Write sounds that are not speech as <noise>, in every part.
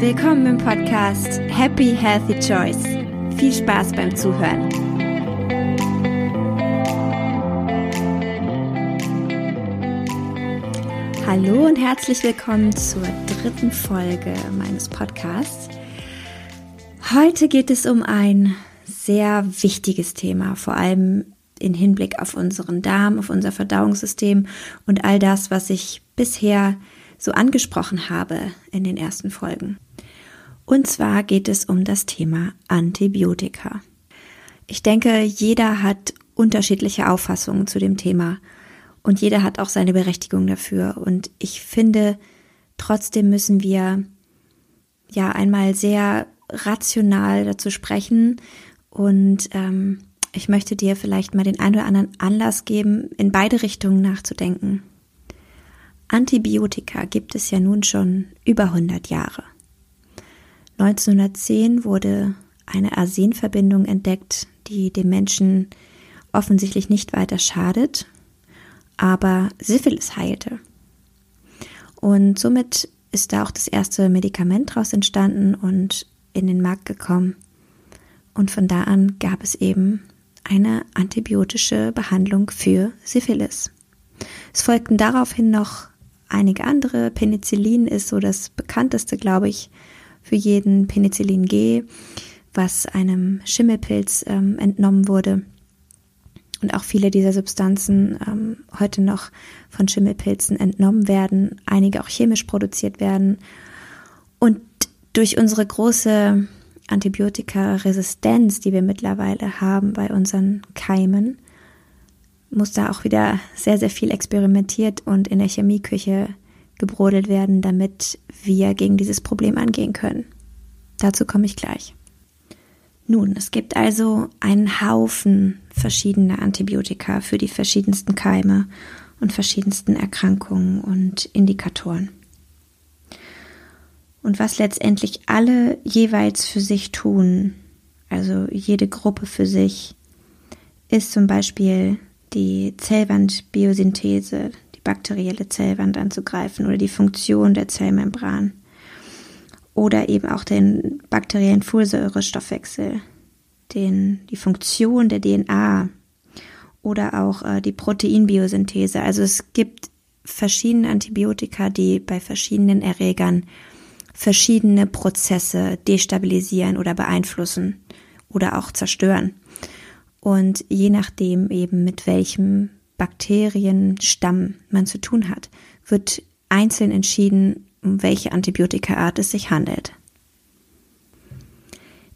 Willkommen im Podcast Happy Healthy Choice. Viel Spaß beim Zuhören. Hallo und herzlich willkommen zur dritten Folge meines Podcasts. Heute geht es um ein sehr wichtiges Thema, vor allem in Hinblick auf unseren Darm, auf unser Verdauungssystem und all das, was ich bisher so angesprochen habe in den ersten Folgen. Und zwar geht es um das Thema Antibiotika. Ich denke, jeder hat unterschiedliche Auffassungen zu dem Thema und jeder hat auch seine Berechtigung dafür. Und ich finde, trotzdem müssen wir ja einmal sehr rational dazu sprechen und ähm, ich möchte dir vielleicht mal den einen oder anderen Anlass geben, in beide Richtungen nachzudenken. Antibiotika gibt es ja nun schon über 100 Jahre. 1910 wurde eine Arsenverbindung entdeckt, die dem Menschen offensichtlich nicht weiter schadet, aber Syphilis heilte. Und somit ist da auch das erste Medikament daraus entstanden und in den Markt gekommen. Und von da an gab es eben eine antibiotische Behandlung für Syphilis. Es folgten daraufhin noch einige andere. Penicillin ist so das bekannteste, glaube ich, für jeden Penicillin G, was einem Schimmelpilz ähm, entnommen wurde. Und auch viele dieser Substanzen ähm, heute noch von Schimmelpilzen entnommen werden, einige auch chemisch produziert werden. Und durch unsere große Antibiotikaresistenz, die wir mittlerweile haben bei unseren Keimen, muss da auch wieder sehr, sehr viel experimentiert und in der Chemieküche gebrodelt werden, damit wir gegen dieses Problem angehen können. Dazu komme ich gleich. Nun, es gibt also einen Haufen verschiedener Antibiotika für die verschiedensten Keime und verschiedensten Erkrankungen und Indikatoren. Und was letztendlich alle jeweils für sich tun, also jede Gruppe für sich, ist zum Beispiel die Zellwandbiosynthese, die bakterielle Zellwand anzugreifen oder die Funktion der Zellmembran oder eben auch den bakteriellen Folsäurestoffwechsel, den, die Funktion der DNA oder auch äh, die Proteinbiosynthese. Also es gibt verschiedene Antibiotika, die bei verschiedenen Erregern verschiedene Prozesse destabilisieren oder beeinflussen oder auch zerstören. Und je nachdem eben mit welchem Bakterienstamm man zu tun hat, wird einzeln entschieden, um welche Antibiotikaart es sich handelt.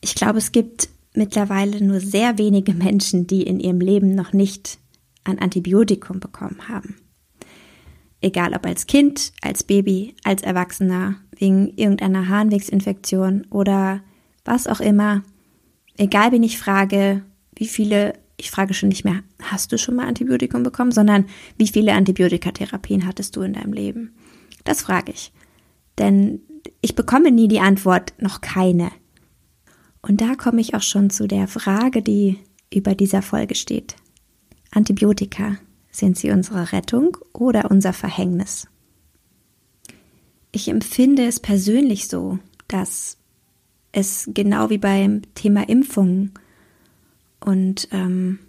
Ich glaube, es gibt mittlerweile nur sehr wenige Menschen, die in ihrem Leben noch nicht ein Antibiotikum bekommen haben. Egal ob als Kind, als Baby, als Erwachsener, wegen irgendeiner Harnwegsinfektion oder was auch immer. Egal wen ich frage, wie viele, ich frage schon nicht mehr, hast du schon mal Antibiotikum bekommen, sondern wie viele Antibiotikatherapien hattest du in deinem Leben? Das frage ich. Denn ich bekomme nie die Antwort, noch keine. Und da komme ich auch schon zu der Frage, die über dieser Folge steht. Antibiotika, sind sie unsere Rettung oder unser Verhängnis? Ich empfinde es persönlich so, dass es genau wie beim Thema Impfungen und ähm,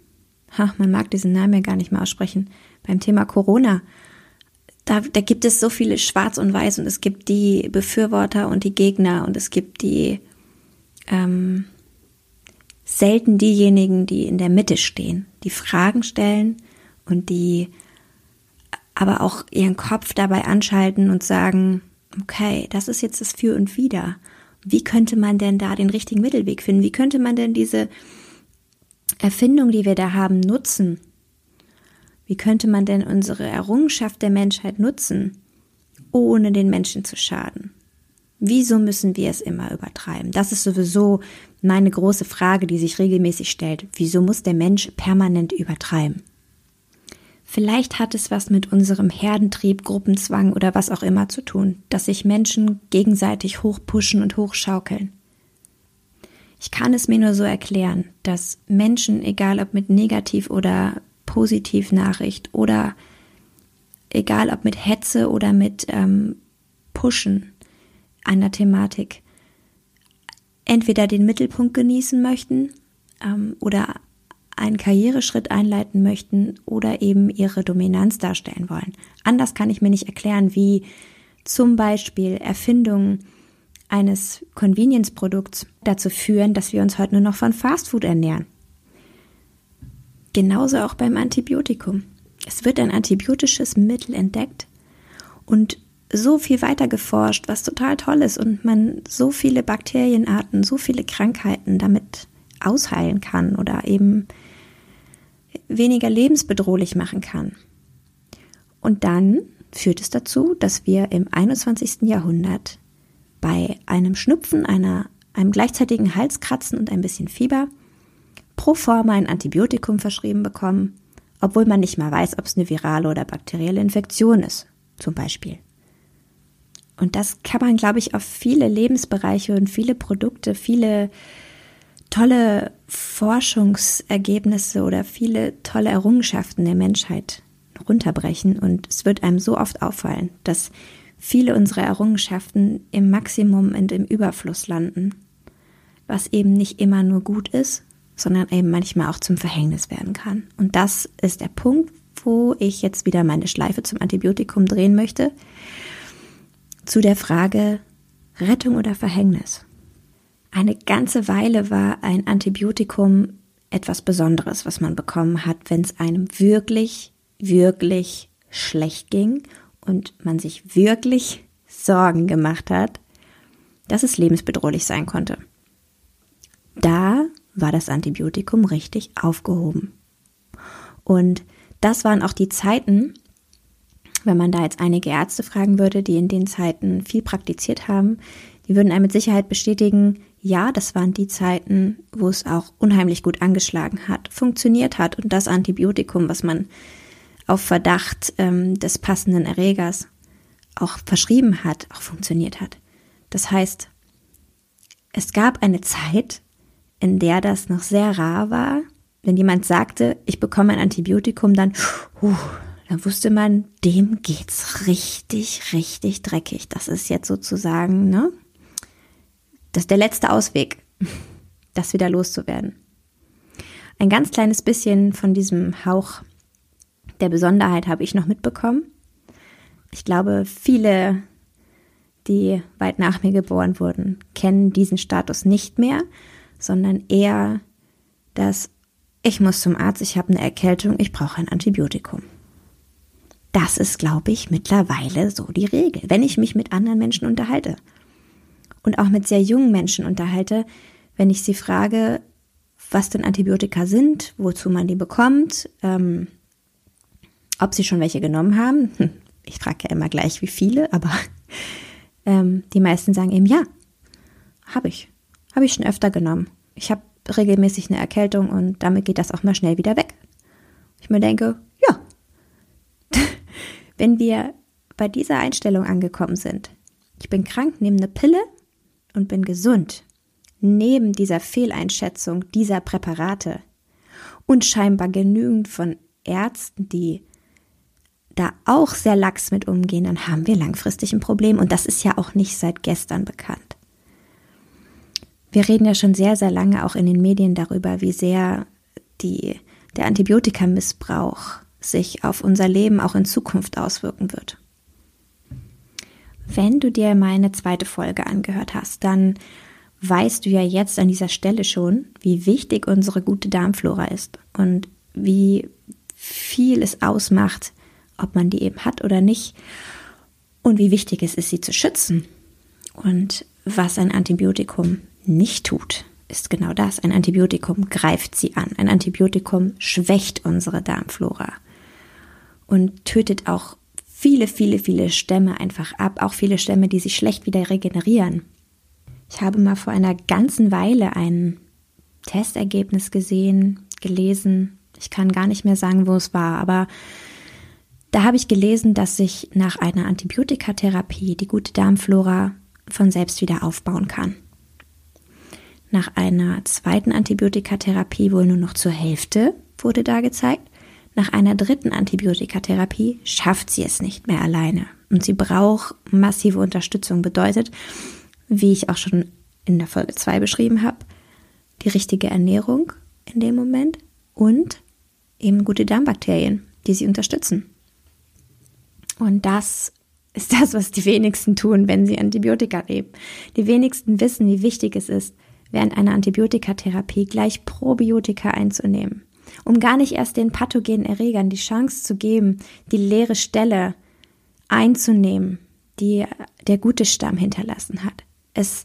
ha, man mag diesen Namen ja gar nicht mehr aussprechen, beim Thema Corona, da, da gibt es so viele Schwarz und Weiß und es gibt die Befürworter und die Gegner und es gibt die ähm, selten diejenigen, die in der Mitte stehen, die Fragen stellen und die aber auch ihren Kopf dabei anschalten und sagen, okay, das ist jetzt das Für und Wider. Wie könnte man denn da den richtigen Mittelweg finden? Wie könnte man denn diese Erfindung, die wir da haben, nutzen? Wie könnte man denn unsere Errungenschaft der Menschheit nutzen, ohne den Menschen zu schaden? Wieso müssen wir es immer übertreiben? Das ist sowieso meine große Frage, die sich regelmäßig stellt. Wieso muss der Mensch permanent übertreiben? Vielleicht hat es was mit unserem Herdentrieb, Gruppenzwang oder was auch immer zu tun, dass sich Menschen gegenseitig hochpushen und hochschaukeln. Ich kann es mir nur so erklären, dass Menschen, egal ob mit Negativ- oder Positivnachricht oder egal ob mit Hetze oder mit ähm, Pushen einer Thematik, entweder den Mittelpunkt genießen möchten ähm, oder einen Karriereschritt einleiten möchten oder eben ihre Dominanz darstellen wollen. Anders kann ich mir nicht erklären, wie zum Beispiel Erfindungen eines Convenience-Produkts dazu führen, dass wir uns heute nur noch von Fastfood ernähren. Genauso auch beim Antibiotikum. Es wird ein antibiotisches Mittel entdeckt und so viel weiter geforscht, was total toll ist und man so viele Bakterienarten, so viele Krankheiten damit ausheilen kann oder eben weniger lebensbedrohlich machen kann. Und dann führt es dazu, dass wir im 21. Jahrhundert bei einem Schnupfen, einer, einem gleichzeitigen Halskratzen und ein bisschen Fieber pro forma ein Antibiotikum verschrieben bekommen, obwohl man nicht mal weiß, ob es eine virale oder bakterielle Infektion ist, zum Beispiel. Und das kann man, glaube ich, auf viele Lebensbereiche und viele Produkte, viele tolle Forschungsergebnisse oder viele tolle Errungenschaften der Menschheit runterbrechen. Und es wird einem so oft auffallen, dass viele unserer Errungenschaften im Maximum und im Überfluss landen, was eben nicht immer nur gut ist, sondern eben manchmal auch zum Verhängnis werden kann. Und das ist der Punkt, wo ich jetzt wieder meine Schleife zum Antibiotikum drehen möchte, zu der Frage Rettung oder Verhängnis. Eine ganze Weile war ein Antibiotikum etwas Besonderes, was man bekommen hat, wenn es einem wirklich, wirklich schlecht ging und man sich wirklich Sorgen gemacht hat, dass es lebensbedrohlich sein konnte. Da war das Antibiotikum richtig aufgehoben. Und das waren auch die Zeiten, wenn man da jetzt einige Ärzte fragen würde, die in den Zeiten viel praktiziert haben, die würden einem mit Sicherheit bestätigen, ja, das waren die Zeiten, wo es auch unheimlich gut angeschlagen hat, funktioniert hat und das Antibiotikum, was man auf Verdacht ähm, des passenden Erregers auch verschrieben hat, auch funktioniert hat. Das heißt, es gab eine Zeit, in der das noch sehr rar war, wenn jemand sagte, ich bekomme ein Antibiotikum, dann, uh, dann wusste man, dem geht's richtig, richtig dreckig. Das ist jetzt sozusagen, ne, das ist der letzte Ausweg, das wieder loszuwerden. Ein ganz kleines bisschen von diesem Hauch der Besonderheit habe ich noch mitbekommen. Ich glaube, viele, die weit nach mir geboren wurden, kennen diesen Status nicht mehr, sondern eher das, ich muss zum Arzt, ich habe eine Erkältung, ich brauche ein Antibiotikum. Das ist, glaube ich, mittlerweile so die Regel, wenn ich mich mit anderen Menschen unterhalte und auch mit sehr jungen Menschen unterhalte, wenn ich sie frage, was denn Antibiotika sind, wozu man die bekommt, ähm, ob sie schon welche genommen haben. Hm, ich frage ja immer gleich, wie viele, aber <laughs> ähm, die meisten sagen eben ja, habe ich, habe ich schon öfter genommen. Ich habe regelmäßig eine Erkältung und damit geht das auch mal schnell wieder weg. Ich mir denke, ja, <laughs> wenn wir bei dieser Einstellung angekommen sind, ich bin krank, nehme eine Pille, und bin gesund, neben dieser Fehleinschätzung dieser Präparate und scheinbar genügend von Ärzten, die da auch sehr lax mit umgehen, dann haben wir langfristig ein Problem und das ist ja auch nicht seit gestern bekannt. Wir reden ja schon sehr, sehr lange auch in den Medien darüber, wie sehr die, der Antibiotikamissbrauch sich auf unser Leben auch in Zukunft auswirken wird. Wenn du dir meine zweite Folge angehört hast, dann weißt du ja jetzt an dieser Stelle schon, wie wichtig unsere gute Darmflora ist und wie viel es ausmacht, ob man die eben hat oder nicht und wie wichtig es ist, sie zu schützen. Und was ein Antibiotikum nicht tut, ist genau das. Ein Antibiotikum greift sie an. Ein Antibiotikum schwächt unsere Darmflora und tötet auch viele, viele, viele Stämme einfach ab, auch viele Stämme, die sich schlecht wieder regenerieren. Ich habe mal vor einer ganzen Weile ein Testergebnis gesehen, gelesen. Ich kann gar nicht mehr sagen, wo es war, aber da habe ich gelesen, dass sich nach einer Antibiotikatherapie die gute Darmflora von selbst wieder aufbauen kann. Nach einer zweiten Antibiotikatherapie wohl nur noch zur Hälfte wurde da gezeigt. Nach einer dritten Antibiotikatherapie schafft sie es nicht mehr alleine und sie braucht massive Unterstützung. Bedeutet, wie ich auch schon in der Folge 2 beschrieben habe, die richtige Ernährung in dem Moment und eben gute Darmbakterien, die sie unterstützen. Und das ist das, was die wenigsten tun, wenn sie Antibiotika nehmen. Die wenigsten wissen, wie wichtig es ist, während einer Antibiotikatherapie gleich Probiotika einzunehmen, um gar nicht erst den pathogenen Erregern die Chance zu geben, die leere Stelle einzunehmen, die der gute Stamm hinterlassen hat. Es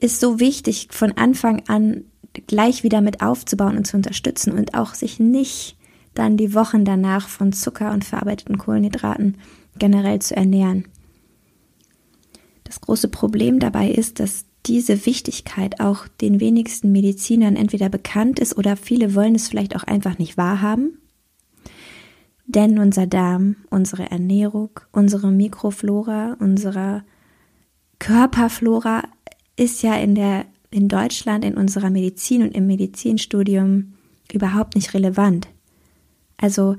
ist so wichtig, von Anfang an gleich wieder mit aufzubauen und zu unterstützen und auch sich nicht dann die Wochen danach von Zucker und verarbeiteten Kohlenhydraten generell zu ernähren. Das große Problem dabei ist, dass diese Wichtigkeit auch den wenigsten Medizinern entweder bekannt ist oder viele wollen es vielleicht auch einfach nicht wahrhaben. Denn unser Darm, unsere Ernährung, unsere Mikroflora, unsere Körperflora ist ja in der in Deutschland in unserer Medizin und im Medizinstudium überhaupt nicht relevant. Also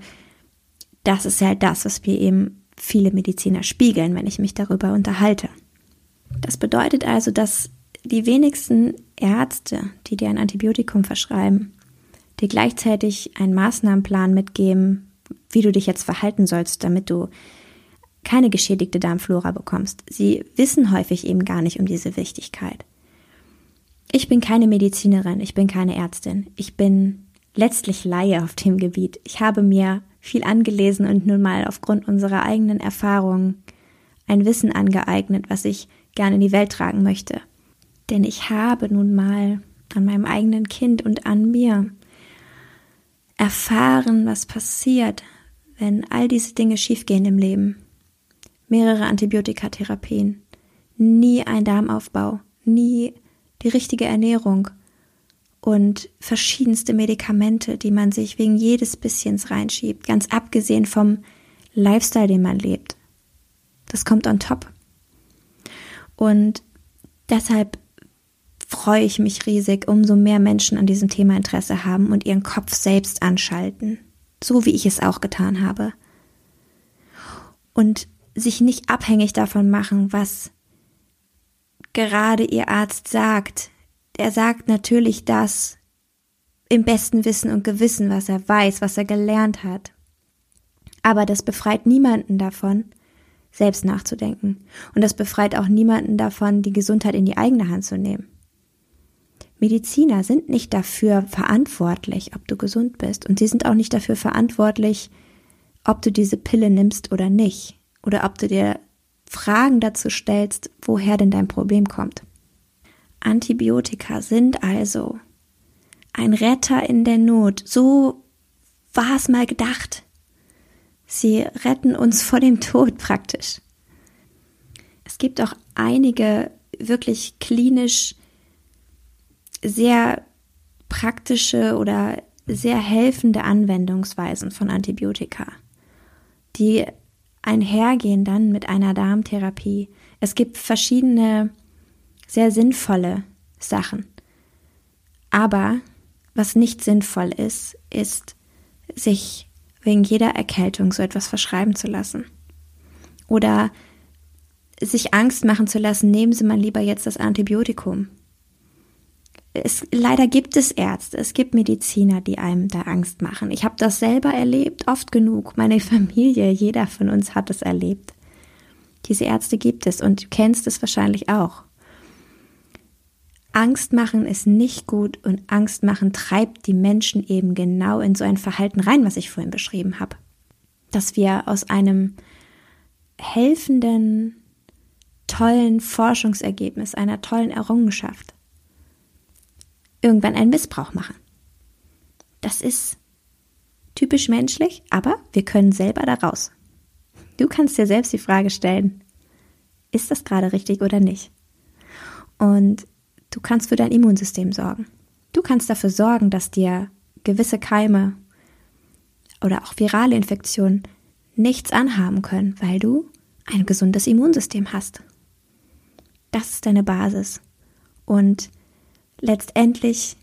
das ist halt das, was wir eben viele Mediziner spiegeln, wenn ich mich darüber unterhalte. Das bedeutet also, dass die wenigsten Ärzte, die dir ein Antibiotikum verschreiben, dir gleichzeitig einen Maßnahmenplan mitgeben, wie du dich jetzt verhalten sollst, damit du keine geschädigte Darmflora bekommst. Sie wissen häufig eben gar nicht um diese Wichtigkeit. Ich bin keine Medizinerin, ich bin keine Ärztin, ich bin letztlich Laie auf dem Gebiet. Ich habe mir viel angelesen und nun mal aufgrund unserer eigenen Erfahrungen ein Wissen angeeignet, was ich gerne in die Welt tragen möchte. Denn ich habe nun mal an meinem eigenen Kind und an mir erfahren, was passiert, wenn all diese Dinge schiefgehen im Leben. Mehrere Antibiotikatherapien, nie ein Darmaufbau, nie die richtige Ernährung, und verschiedenste Medikamente, die man sich wegen jedes Bisschens reinschiebt, ganz abgesehen vom Lifestyle, den man lebt. Das kommt on top. Und deshalb freue ich mich riesig, umso mehr Menschen an diesem Thema Interesse haben und ihren Kopf selbst anschalten, so wie ich es auch getan habe. Und sich nicht abhängig davon machen, was gerade ihr Arzt sagt, er sagt natürlich das im besten Wissen und Gewissen, was er weiß, was er gelernt hat. Aber das befreit niemanden davon, selbst nachzudenken. Und das befreit auch niemanden davon, die Gesundheit in die eigene Hand zu nehmen. Mediziner sind nicht dafür verantwortlich, ob du gesund bist. Und sie sind auch nicht dafür verantwortlich, ob du diese Pille nimmst oder nicht. Oder ob du dir Fragen dazu stellst, woher denn dein Problem kommt. Antibiotika sind also ein Retter in der Not. So war es mal gedacht. Sie retten uns vor dem Tod praktisch. Es gibt auch einige wirklich klinisch sehr praktische oder sehr helfende Anwendungsweisen von Antibiotika, die einhergehen dann mit einer Darmtherapie. Es gibt verschiedene sehr sinnvolle Sachen. Aber was nicht sinnvoll ist, ist, sich wegen jeder Erkältung so etwas verschreiben zu lassen. Oder sich Angst machen zu lassen, nehmen Sie mal lieber jetzt das Antibiotikum. Es, leider gibt es Ärzte, es gibt Mediziner, die einem da Angst machen. Ich habe das selber erlebt, oft genug. Meine <laughs> Familie, jeder von uns hat es erlebt. Diese Ärzte gibt es und du kennst es wahrscheinlich auch. Angst machen ist nicht gut und Angst machen treibt die Menschen eben genau in so ein Verhalten rein, was ich vorhin beschrieben habe. Dass wir aus einem helfenden, tollen Forschungsergebnis, einer tollen Errungenschaft irgendwann einen Missbrauch machen. Das ist typisch menschlich, aber wir können selber da raus. Du kannst dir selbst die Frage stellen, ist das gerade richtig oder nicht? Und Du kannst für dein Immunsystem sorgen. Du kannst dafür sorgen, dass dir gewisse Keime oder auch virale Infektionen nichts anhaben können, weil du ein gesundes Immunsystem hast. Das ist deine Basis. Und letztendlich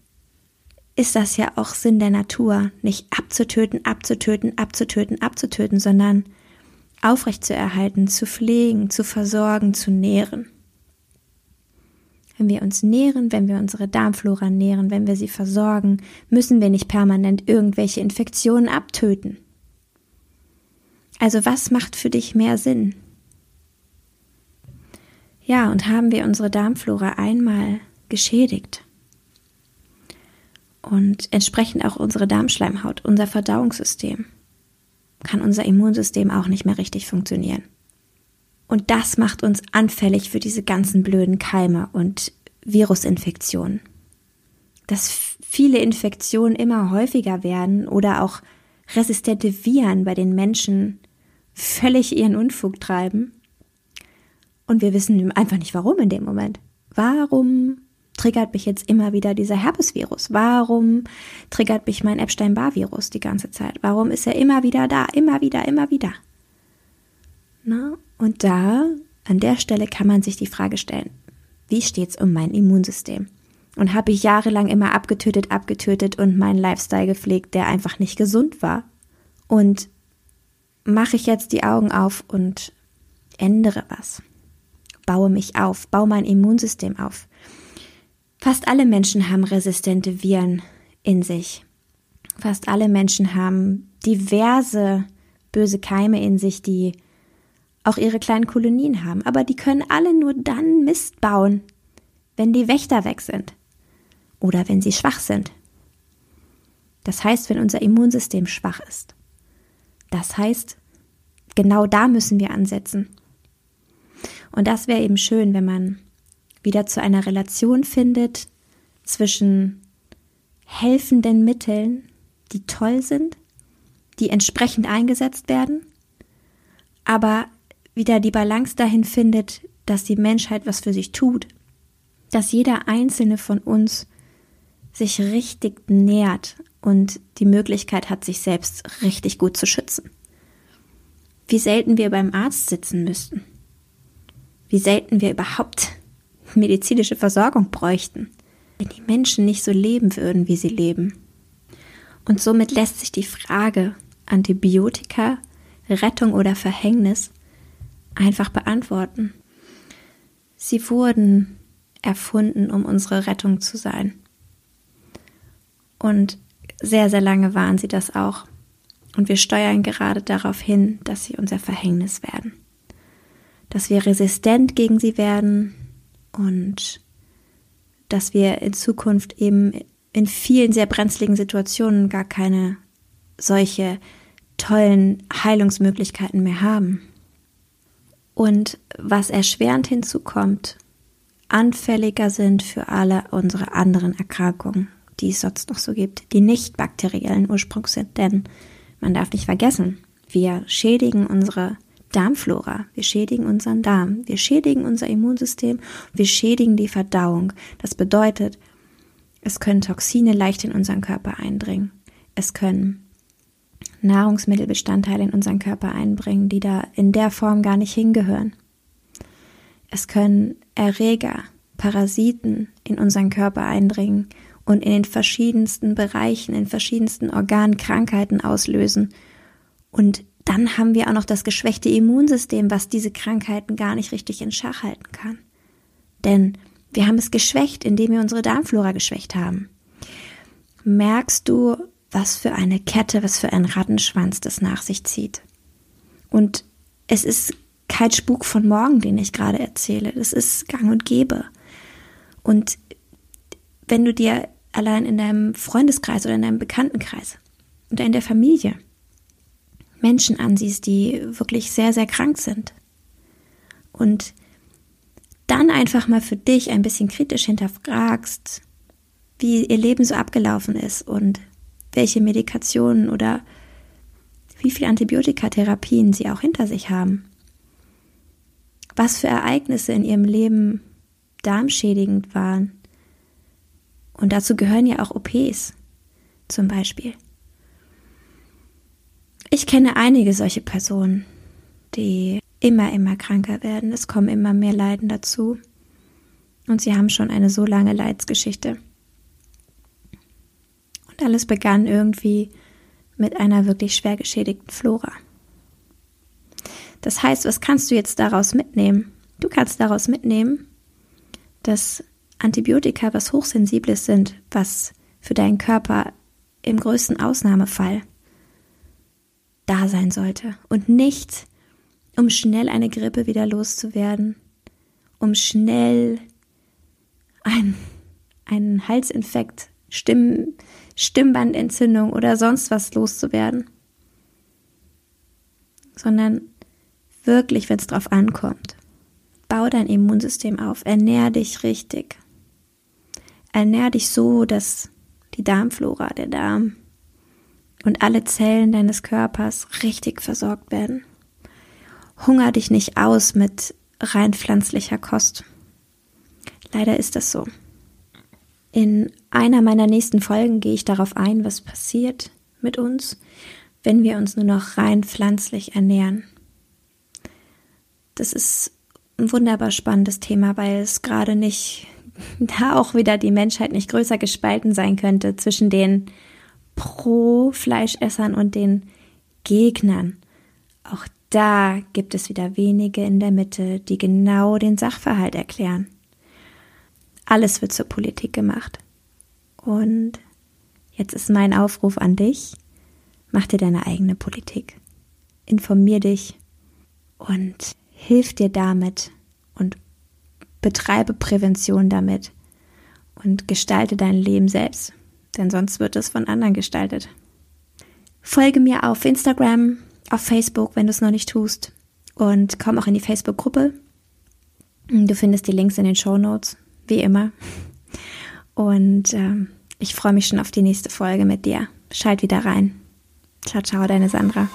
ist das ja auch Sinn der Natur, nicht abzutöten, abzutöten, abzutöten, abzutöten, sondern aufrechtzuerhalten, zu pflegen, zu versorgen, zu nähren. Wenn wir uns nähren, wenn wir unsere Darmflora nähren, wenn wir sie versorgen, müssen wir nicht permanent irgendwelche Infektionen abtöten. Also was macht für dich mehr Sinn? Ja, und haben wir unsere Darmflora einmal geschädigt und entsprechend auch unsere Darmschleimhaut, unser Verdauungssystem, kann unser Immunsystem auch nicht mehr richtig funktionieren. Und das macht uns anfällig für diese ganzen blöden Keime und Virusinfektionen. Dass viele Infektionen immer häufiger werden oder auch resistente Viren bei den Menschen völlig ihren Unfug treiben. Und wir wissen einfach nicht warum in dem Moment. Warum triggert mich jetzt immer wieder dieser Herpesvirus? Warum triggert mich mein Epstein-Barr-Virus die ganze Zeit? Warum ist er immer wieder da? Immer wieder, immer wieder. Na, und da, an der Stelle kann man sich die Frage stellen, wie steht's um mein Immunsystem? Und habe ich jahrelang immer abgetötet, abgetötet und meinen Lifestyle gepflegt, der einfach nicht gesund war? Und mache ich jetzt die Augen auf und ändere was? Baue mich auf, baue mein Immunsystem auf. Fast alle Menschen haben resistente Viren in sich. Fast alle Menschen haben diverse böse Keime in sich, die auch ihre kleinen Kolonien haben. Aber die können alle nur dann Mist bauen, wenn die Wächter weg sind oder wenn sie schwach sind. Das heißt, wenn unser Immunsystem schwach ist. Das heißt, genau da müssen wir ansetzen. Und das wäre eben schön, wenn man wieder zu einer Relation findet zwischen helfenden Mitteln, die toll sind, die entsprechend eingesetzt werden, aber wieder die Balance dahin findet, dass die Menschheit was für sich tut, dass jeder einzelne von uns sich richtig nährt und die Möglichkeit hat, sich selbst richtig gut zu schützen. Wie selten wir beim Arzt sitzen müssten. Wie selten wir überhaupt <laughs> medizinische Versorgung bräuchten, wenn die Menschen nicht so leben würden, wie sie leben. Und somit lässt sich die Frage Antibiotika, Rettung oder Verhängnis einfach beantworten. Sie wurden erfunden, um unsere Rettung zu sein. Und sehr, sehr lange waren sie das auch. Und wir steuern gerade darauf hin, dass sie unser Verhängnis werden. Dass wir resistent gegen sie werden, und dass wir in Zukunft eben in vielen sehr brenzligen Situationen gar keine solche tollen Heilungsmöglichkeiten mehr haben. Und was erschwerend hinzukommt, anfälliger sind für alle unsere anderen Erkrankungen, die es sonst noch so gibt, die nicht bakteriellen Ursprungs sind. Denn man darf nicht vergessen, wir schädigen unsere Darmflora. Wir schädigen unseren Darm, wir schädigen unser Immunsystem, wir schädigen die Verdauung. Das bedeutet, es können Toxine leicht in unseren Körper eindringen. Es können Nahrungsmittelbestandteile in unseren Körper einbringen, die da in der Form gar nicht hingehören. Es können Erreger, Parasiten in unseren Körper eindringen und in den verschiedensten Bereichen, in verschiedensten Organen Krankheiten auslösen und dann haben wir auch noch das geschwächte Immunsystem, was diese Krankheiten gar nicht richtig in Schach halten kann. Denn wir haben es geschwächt, indem wir unsere Darmflora geschwächt haben. Merkst du, was für eine Kette, was für ein Rattenschwanz das nach sich zieht? Und es ist kein Spuk von morgen, den ich gerade erzähle. Das ist gang und gäbe. Und wenn du dir allein in deinem Freundeskreis oder in deinem Bekanntenkreis oder in der Familie Menschen ansiehst, die wirklich sehr, sehr krank sind. Und dann einfach mal für dich ein bisschen kritisch hinterfragst, wie ihr Leben so abgelaufen ist und welche Medikationen oder wie viele Antibiotikatherapien sie auch hinter sich haben. Was für Ereignisse in ihrem Leben darmschädigend waren. Und dazu gehören ja auch OPs zum Beispiel. Ich kenne einige solche Personen, die immer, immer kranker werden. Es kommen immer mehr Leiden dazu. Und sie haben schon eine so lange Leidsgeschichte. Und alles begann irgendwie mit einer wirklich schwer geschädigten Flora. Das heißt, was kannst du jetzt daraus mitnehmen? Du kannst daraus mitnehmen, dass Antibiotika was Hochsensibles sind, was für deinen Körper im größten Ausnahmefall da sein sollte und nicht, um schnell eine Grippe wieder loszuwerden, um schnell ein, einen Halsinfekt, Stimm, Stimmbandentzündung oder sonst was loszuwerden, sondern wirklich, wenn es drauf ankommt. Bau dein Immunsystem auf, ernähr dich richtig. Ernähr dich so, dass die Darmflora, der Darm und alle Zellen deines Körpers richtig versorgt werden. Hunger dich nicht aus mit rein pflanzlicher Kost. Leider ist das so. In einer meiner nächsten Folgen gehe ich darauf ein, was passiert mit uns, wenn wir uns nur noch rein pflanzlich ernähren. Das ist ein wunderbar spannendes Thema, weil es gerade nicht, <laughs> da auch wieder die Menschheit nicht größer gespalten sein könnte zwischen den Pro-Fleischessern und den Gegnern. Auch da gibt es wieder wenige in der Mitte, die genau den Sachverhalt erklären. Alles wird zur Politik gemacht. Und jetzt ist mein Aufruf an dich. Mach dir deine eigene Politik. Informier dich und hilf dir damit und betreibe Prävention damit und gestalte dein Leben selbst, denn sonst wird es von anderen gestaltet. Folge mir auf Instagram, auf Facebook, wenn du es noch nicht tust und komm auch in die Facebook-Gruppe. Du findest die Links in den Show Notes, wie immer. Und ähm, ich freue mich schon auf die nächste Folge mit dir. Schalt wieder rein. Ciao, ciao, deine Sandra.